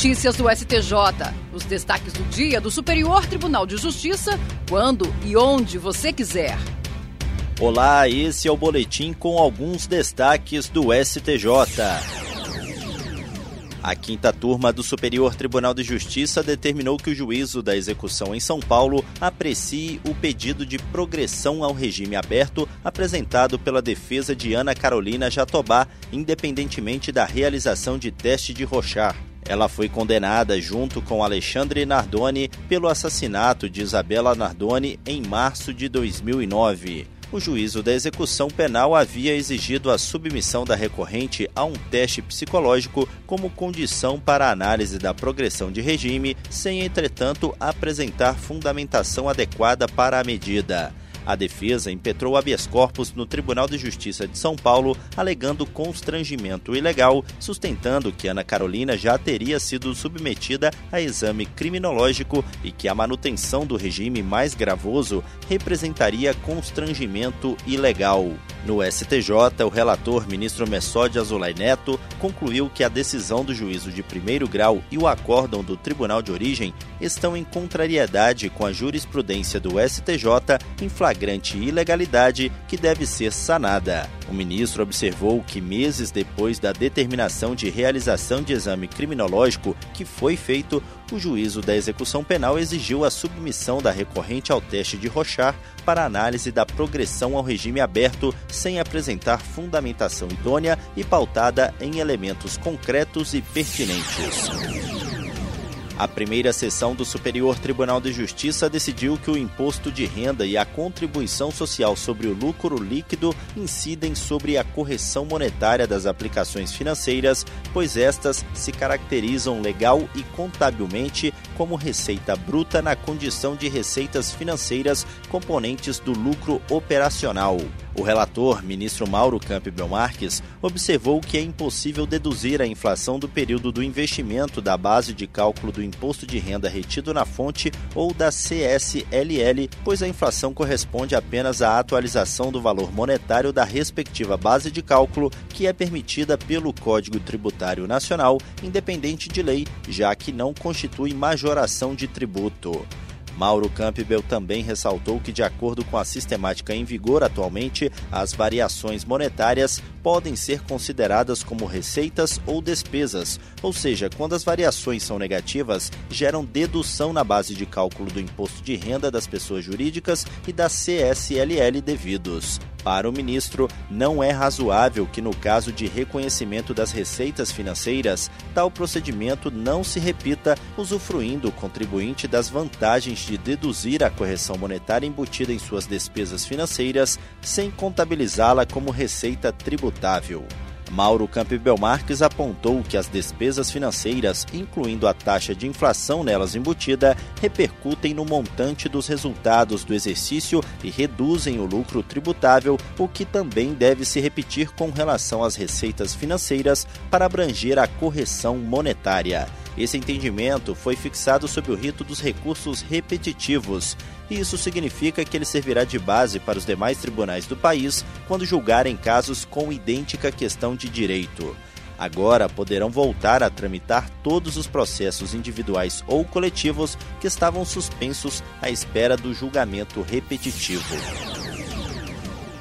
Notícias do STJ. Os destaques do dia do Superior Tribunal de Justiça, quando e onde você quiser. Olá, esse é o boletim com alguns destaques do STJ. A quinta turma do Superior Tribunal de Justiça determinou que o juízo da execução em São Paulo aprecie o pedido de progressão ao regime aberto apresentado pela defesa de Ana Carolina Jatobá, independentemente da realização de teste de Rochar. Ela foi condenada junto com Alexandre Nardoni pelo assassinato de Isabela Nardoni em março de 2009 o juízo da execução penal havia exigido a submissão da recorrente a um teste psicológico como condição para a análise da progressão de regime, sem, entretanto, apresentar fundamentação adequada para a medida. A defesa impetrou habeas corpus no Tribunal de Justiça de São Paulo, alegando constrangimento ilegal, sustentando que Ana Carolina já teria sido submetida a exame criminológico e que a manutenção do regime mais gravoso representaria constrangimento ilegal. No STJ, o relator ministro Messode Azulay Neto concluiu que a decisão do juízo de primeiro grau e o acórdão do tribunal de origem estão em contrariedade com a jurisprudência do STJ em flagrante ilegalidade que deve ser sanada. O ministro observou que meses depois da determinação de realização de exame criminológico que foi feito, o juízo da execução penal exigiu a submissão da recorrente ao teste de Rochar para análise da progressão ao regime aberto sem apresentar fundamentação idônea e pautada em elementos concretos e pertinentes. A primeira sessão do Superior Tribunal de Justiça decidiu que o imposto de renda e a contribuição social sobre o lucro líquido incidem sobre a correção monetária das aplicações financeiras, pois estas se caracterizam legal e contabilmente como receita bruta na condição de receitas financeiras componentes do lucro operacional. O relator, ministro Mauro Campbell Marques, observou que é impossível deduzir a inflação do período do investimento da base de cálculo do imposto de renda retido na fonte ou da CSLL, pois a inflação corresponde apenas à atualização do valor monetário da respectiva base de cálculo, que é permitida pelo Código Tributário Nacional, independente de lei, já que não constitui majoração de tributo. Mauro Campbell também ressaltou que, de acordo com a sistemática em vigor atualmente, as variações monetárias podem ser consideradas como receitas ou despesas, ou seja, quando as variações são negativas, geram dedução na base de cálculo do imposto de renda das pessoas jurídicas e da CSLL devidos. Para o ministro, não é razoável que, no caso de reconhecimento das receitas financeiras, tal procedimento não se repita, usufruindo o contribuinte das vantagens de deduzir a correção monetária embutida em suas despesas financeiras, sem contabilizá-la como receita tributável. Mauro Campbell Marques apontou que as despesas financeiras, incluindo a taxa de inflação nelas embutida, repercutem no montante dos resultados do exercício e reduzem o lucro tributável, o que também deve se repetir com relação às receitas financeiras para abranger a correção monetária. Esse entendimento foi fixado sob o rito dos recursos repetitivos, e isso significa que ele servirá de base para os demais tribunais do país quando julgarem casos com idêntica questão de direito. Agora poderão voltar a tramitar todos os processos individuais ou coletivos que estavam suspensos à espera do julgamento repetitivo.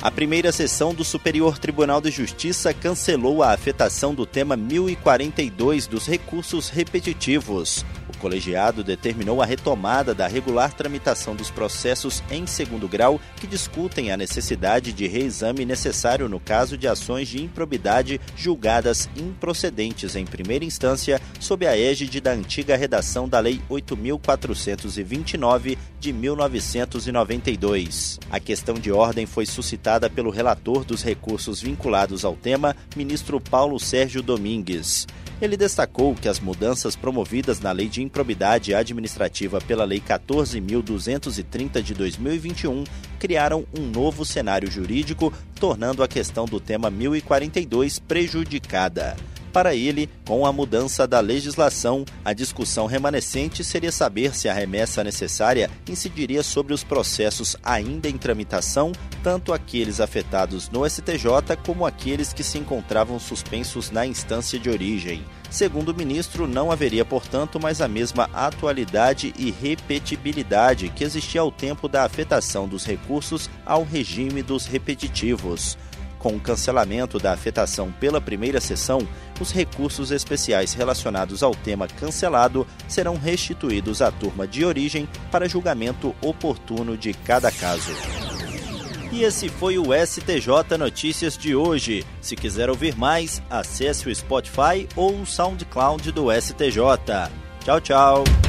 A primeira sessão do Superior Tribunal de Justiça cancelou a afetação do tema 1042 dos recursos repetitivos colegiado determinou a retomada da regular tramitação dos processos em segundo grau que discutem a necessidade de reexame necessário no caso de ações de improbidade julgadas improcedentes em primeira instância sob a égide da antiga redação da Lei 8429 de 1992. A questão de ordem foi suscitada pelo relator dos recursos vinculados ao tema, ministro Paulo Sérgio Domingues. Ele destacou que as mudanças promovidas na Lei de Improbidade Administrativa pela Lei 14.230 de 2021 criaram um novo cenário jurídico, tornando a questão do tema 1042 prejudicada. Para ele, com a mudança da legislação, a discussão remanescente seria saber se a remessa necessária incidiria sobre os processos ainda em tramitação, tanto aqueles afetados no STJ como aqueles que se encontravam suspensos na instância de origem. Segundo o ministro, não haveria, portanto, mais a mesma atualidade e repetibilidade que existia ao tempo da afetação dos recursos ao regime dos repetitivos. Com o cancelamento da afetação pela primeira sessão, os recursos especiais relacionados ao tema cancelado serão restituídos à turma de origem para julgamento oportuno de cada caso. E esse foi o STJ Notícias de hoje. Se quiser ouvir mais, acesse o Spotify ou o SoundCloud do STJ. Tchau, tchau.